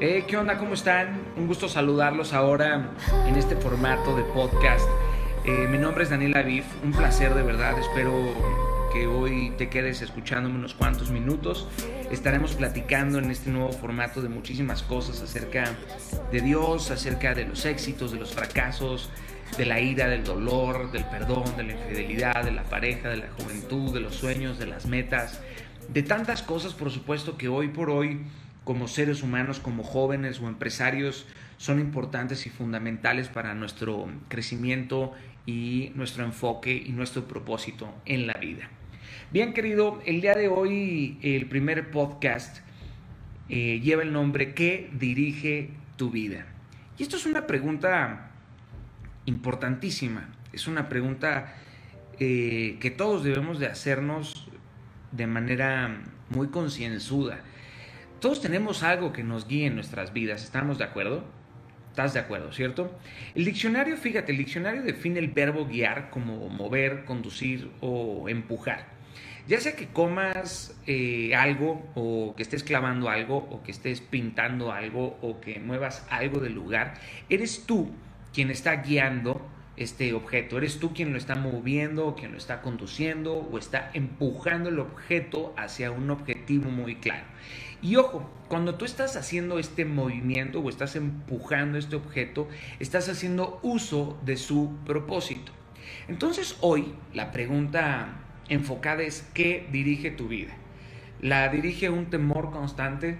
Eh, ¿Qué onda? ¿Cómo están? Un gusto saludarlos ahora en este formato de podcast. Eh, mi nombre es Daniel Aviv, un placer de verdad. Espero que hoy te quedes escuchándome unos cuantos minutos. Estaremos platicando en este nuevo formato de muchísimas cosas acerca de Dios, acerca de los éxitos, de los fracasos, de la ira, del dolor, del perdón, de la infidelidad, de la pareja, de la juventud, de los sueños, de las metas, de tantas cosas, por supuesto, que hoy por hoy, como seres humanos, como jóvenes o empresarios, son importantes y fundamentales para nuestro crecimiento y nuestro enfoque y nuestro propósito en la vida. Bien, querido, el día de hoy el primer podcast eh, lleva el nombre ¿Qué dirige tu vida? Y esto es una pregunta importantísima, es una pregunta eh, que todos debemos de hacernos de manera muy concienzuda. Todos tenemos algo que nos guíe en nuestras vidas, ¿estamos de acuerdo? ¿Estás de acuerdo, cierto? El diccionario, fíjate, el diccionario define el verbo guiar como mover, conducir o empujar. Ya sea que comas eh, algo o que estés clavando algo o que estés pintando algo o que muevas algo del lugar, eres tú quien está guiando este objeto, eres tú quien lo está moviendo quien lo está conduciendo o está empujando el objeto hacia un objetivo muy claro. Y ojo, cuando tú estás haciendo este movimiento o estás empujando este objeto, estás haciendo uso de su propósito. Entonces hoy la pregunta enfocada es ¿qué dirige tu vida? ¿La dirige un temor constante?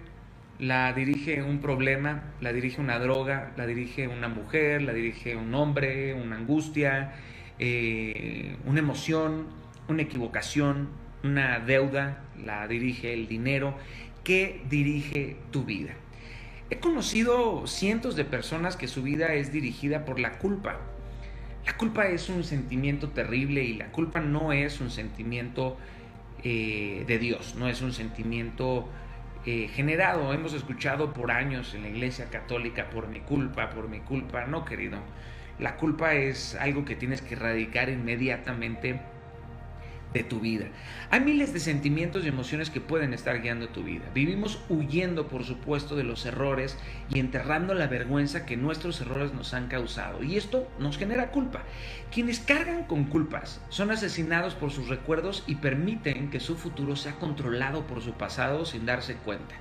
¿La dirige un problema? ¿La dirige una droga? ¿La dirige una mujer? ¿La dirige un hombre? ¿Una angustia? Eh, ¿Una emoción? ¿Una equivocación? ¿Una deuda? ¿La dirige el dinero? ¿Qué dirige tu vida? He conocido cientos de personas que su vida es dirigida por la culpa la culpa es un sentimiento terrible y la culpa no es un sentimiento eh, de Dios, no es un sentimiento eh, generado. Hemos escuchado por años en la Iglesia Católica por mi culpa, por mi culpa. No, querido. La culpa es algo que tienes que erradicar inmediatamente de tu vida. Hay miles de sentimientos y emociones que pueden estar guiando tu vida. Vivimos huyendo, por supuesto, de los errores y enterrando la vergüenza que nuestros errores nos han causado. Y esto nos genera culpa. Quienes cargan con culpas son asesinados por sus recuerdos y permiten que su futuro sea controlado por su pasado sin darse cuenta.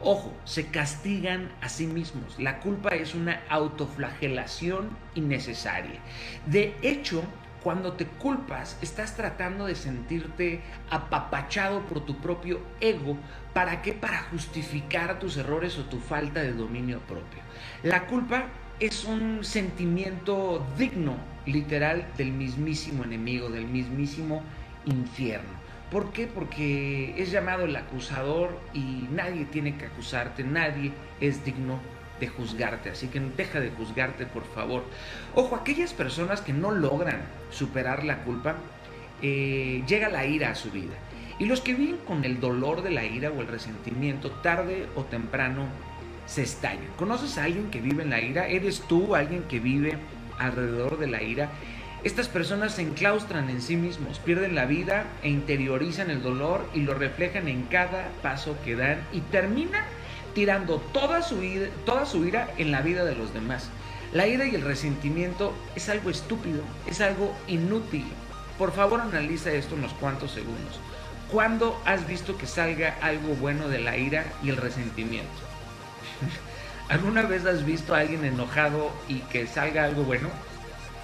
Ojo, se castigan a sí mismos. La culpa es una autoflagelación innecesaria. De hecho, cuando te culpas, estás tratando de sentirte apapachado por tu propio ego. ¿Para qué? Para justificar tus errores o tu falta de dominio propio. La culpa es un sentimiento digno, literal, del mismísimo enemigo, del mismísimo infierno. ¿Por qué? Porque es llamado el acusador y nadie tiene que acusarte, nadie es digno de juzgarte, así que deja de juzgarte, por favor. Ojo, aquellas personas que no logran superar la culpa, eh, llega la ira a su vida. Y los que viven con el dolor de la ira o el resentimiento, tarde o temprano se estallan. ¿Conoces a alguien que vive en la ira? ¿Eres tú alguien que vive alrededor de la ira? Estas personas se enclaustran en sí mismos, pierden la vida e interiorizan el dolor y lo reflejan en cada paso que dan y terminan tirando toda su, ira, toda su ira en la vida de los demás. La ira y el resentimiento es algo estúpido, es algo inútil. Por favor analiza esto unos cuantos segundos. ¿Cuándo has visto que salga algo bueno de la ira y el resentimiento? ¿Alguna vez has visto a alguien enojado y que salga algo bueno?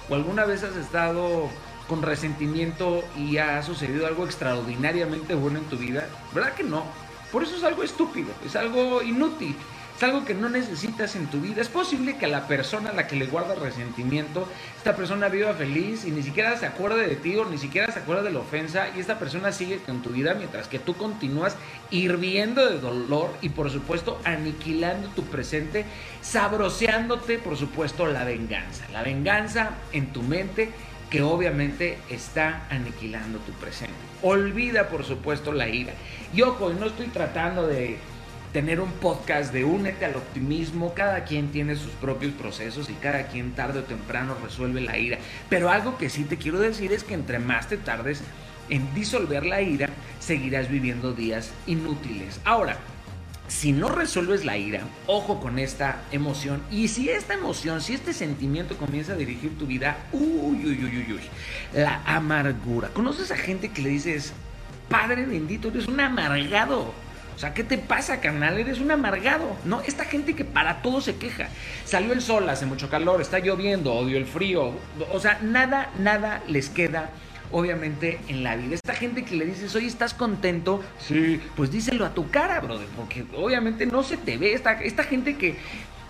¿O alguna vez has estado con resentimiento y ha sucedido algo extraordinariamente bueno en tu vida? ¿Verdad que no? Por eso es algo estúpido, es algo inútil, es algo que no necesitas en tu vida. Es posible que a la persona a la que le guardas resentimiento, esta persona viva feliz y ni siquiera se acuerde de ti o ni siquiera se acuerda de la ofensa y esta persona sigue con tu vida mientras que tú continúas hirviendo de dolor y por supuesto aniquilando tu presente, sabroseándote por supuesto la venganza. La venganza en tu mente que obviamente está aniquilando tu presente. Olvida, por supuesto, la ira. Y ojo, no estoy tratando de tener un podcast de únete al optimismo. Cada quien tiene sus propios procesos y cada quien tarde o temprano resuelve la ira. Pero algo que sí te quiero decir es que entre más te tardes en disolver la ira, seguirás viviendo días inútiles. Ahora, si no resuelves la ira, ojo con esta emoción. Y si esta emoción, si este sentimiento comienza a dirigir tu vida, uy, uy, uy, uy, uy, la amargura. ¿Conoces a gente que le dices, Padre bendito, eres un amargado? O sea, ¿qué te pasa, carnal? Eres un amargado. No, esta gente que para todo se queja. Salió el sol, hace mucho calor, está lloviendo, odio el frío. O sea, nada, nada les queda obviamente en la vida. Esta gente que le dices, oye, ¿estás contento? Sí, pues díselo a tu cara, brother, porque obviamente no se te ve. Esta, esta gente que,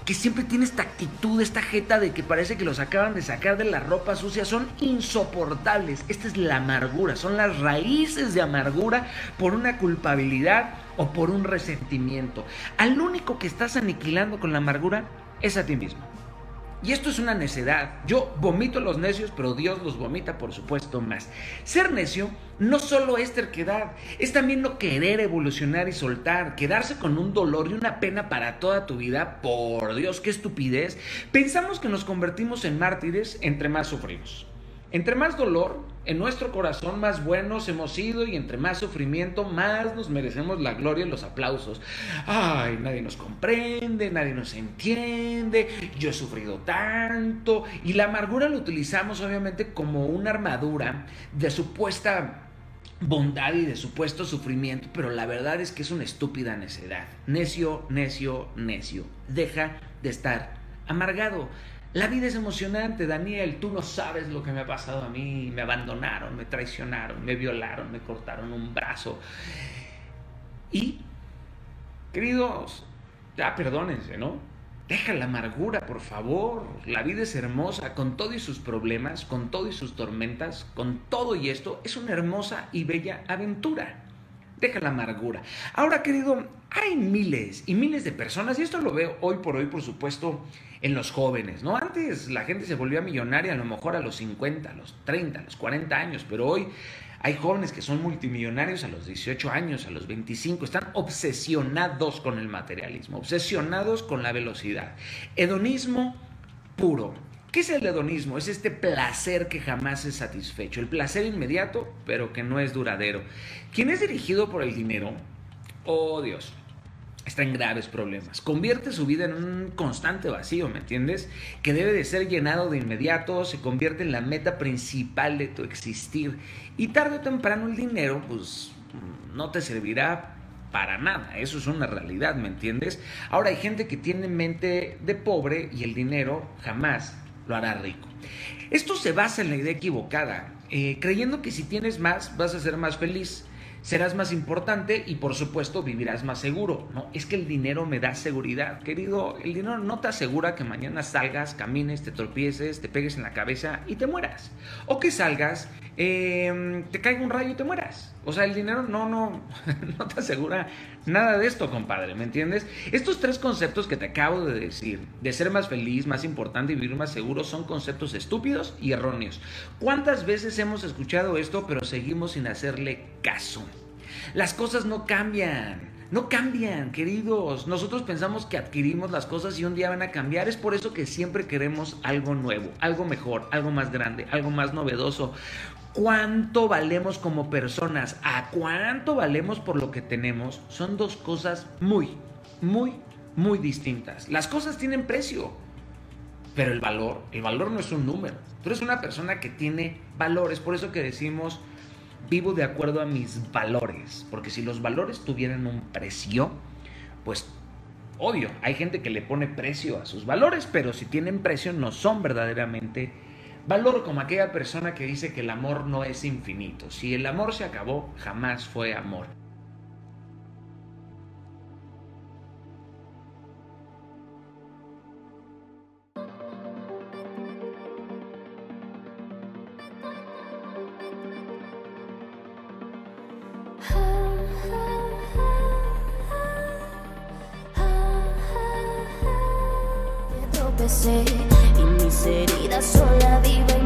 que siempre tiene esta actitud, esta jeta de que parece que los acaban de sacar de la ropa sucia, son insoportables. Esta es la amargura, son las raíces de amargura por una culpabilidad o por un resentimiento. Al único que estás aniquilando con la amargura es a ti mismo. Y esto es una necedad. Yo vomito los necios, pero Dios los vomita, por supuesto, más. Ser necio no solo es terquedad, es también no querer evolucionar y soltar, quedarse con un dolor y una pena para toda tu vida. Por Dios, qué estupidez. Pensamos que nos convertimos en mártires entre más sufrimos. Entre más dolor en nuestro corazón, más buenos hemos sido y entre más sufrimiento, más nos merecemos la gloria y los aplausos. Ay, nadie nos comprende, nadie nos entiende, yo he sufrido tanto. Y la amargura la utilizamos obviamente como una armadura de supuesta bondad y de supuesto sufrimiento, pero la verdad es que es una estúpida necedad. Necio, necio, necio. Deja de estar amargado. La vida es emocionante, Daniel, tú no sabes lo que me ha pasado a mí. Me abandonaron, me traicionaron, me violaron, me cortaron un brazo. Y, queridos, ya perdónense, ¿no? Deja la amargura, por favor. La vida es hermosa, con todo y sus problemas, con todo y sus tormentas, con todo y esto, es una hermosa y bella aventura. Deja la amargura. Ahora, querido, hay miles y miles de personas, y esto lo veo hoy por hoy, por supuesto, en los jóvenes, ¿no? Antes la gente se volvía millonaria a lo mejor a los 50, a los 30, a los 40 años, pero hoy hay jóvenes que son multimillonarios a los 18 años, a los 25, están obsesionados con el materialismo, obsesionados con la velocidad. Hedonismo puro. ¿Qué es el hedonismo? Es este placer que jamás es satisfecho, el placer inmediato, pero que no es duradero. Quien es dirigido por el dinero, oh Dios, está en graves problemas. Convierte su vida en un constante vacío, ¿me entiendes? Que debe de ser llenado de inmediato, se convierte en la meta principal de tu existir. Y tarde o temprano el dinero, pues, no te servirá para nada. Eso es una realidad, ¿me entiendes? Ahora hay gente que tiene mente de pobre y el dinero jamás lo hará rico. Esto se basa en la idea equivocada, eh, creyendo que si tienes más vas a ser más feliz serás más importante y por supuesto vivirás más seguro. No, es que el dinero me da seguridad, querido. El dinero no te asegura que mañana salgas, camines, te tropieces, te pegues en la cabeza y te mueras. O que salgas, em, te caiga un rayo y te mueras. O sea, el dinero no, no, no te asegura nada de esto, compadre, ¿me entiendes? Estos tres conceptos que te acabo de decir, de ser más feliz, más importante y vivir más seguro, son conceptos estúpidos y erróneos. ¿Cuántas veces hemos escuchado esto pero seguimos sin hacerle caso? Las cosas no cambian. No cambian, queridos. Nosotros pensamos que adquirimos las cosas y un día van a cambiar. Es por eso que siempre queremos algo nuevo, algo mejor, algo más grande, algo más novedoso. ¿Cuánto valemos como personas? ¿A cuánto valemos por lo que tenemos? Son dos cosas muy, muy, muy distintas. Las cosas tienen precio, pero el valor, el valor no es un número. Tú eres una persona que tiene valores. Por eso que decimos vivo de acuerdo a mis valores, porque si los valores tuvieran un precio, pues obvio, hay gente que le pone precio a sus valores, pero si tienen precio no son verdaderamente valor como aquella persona que dice que el amor no es infinito. Si el amor se acabó, jamás fue amor. Y mis heridas son la vida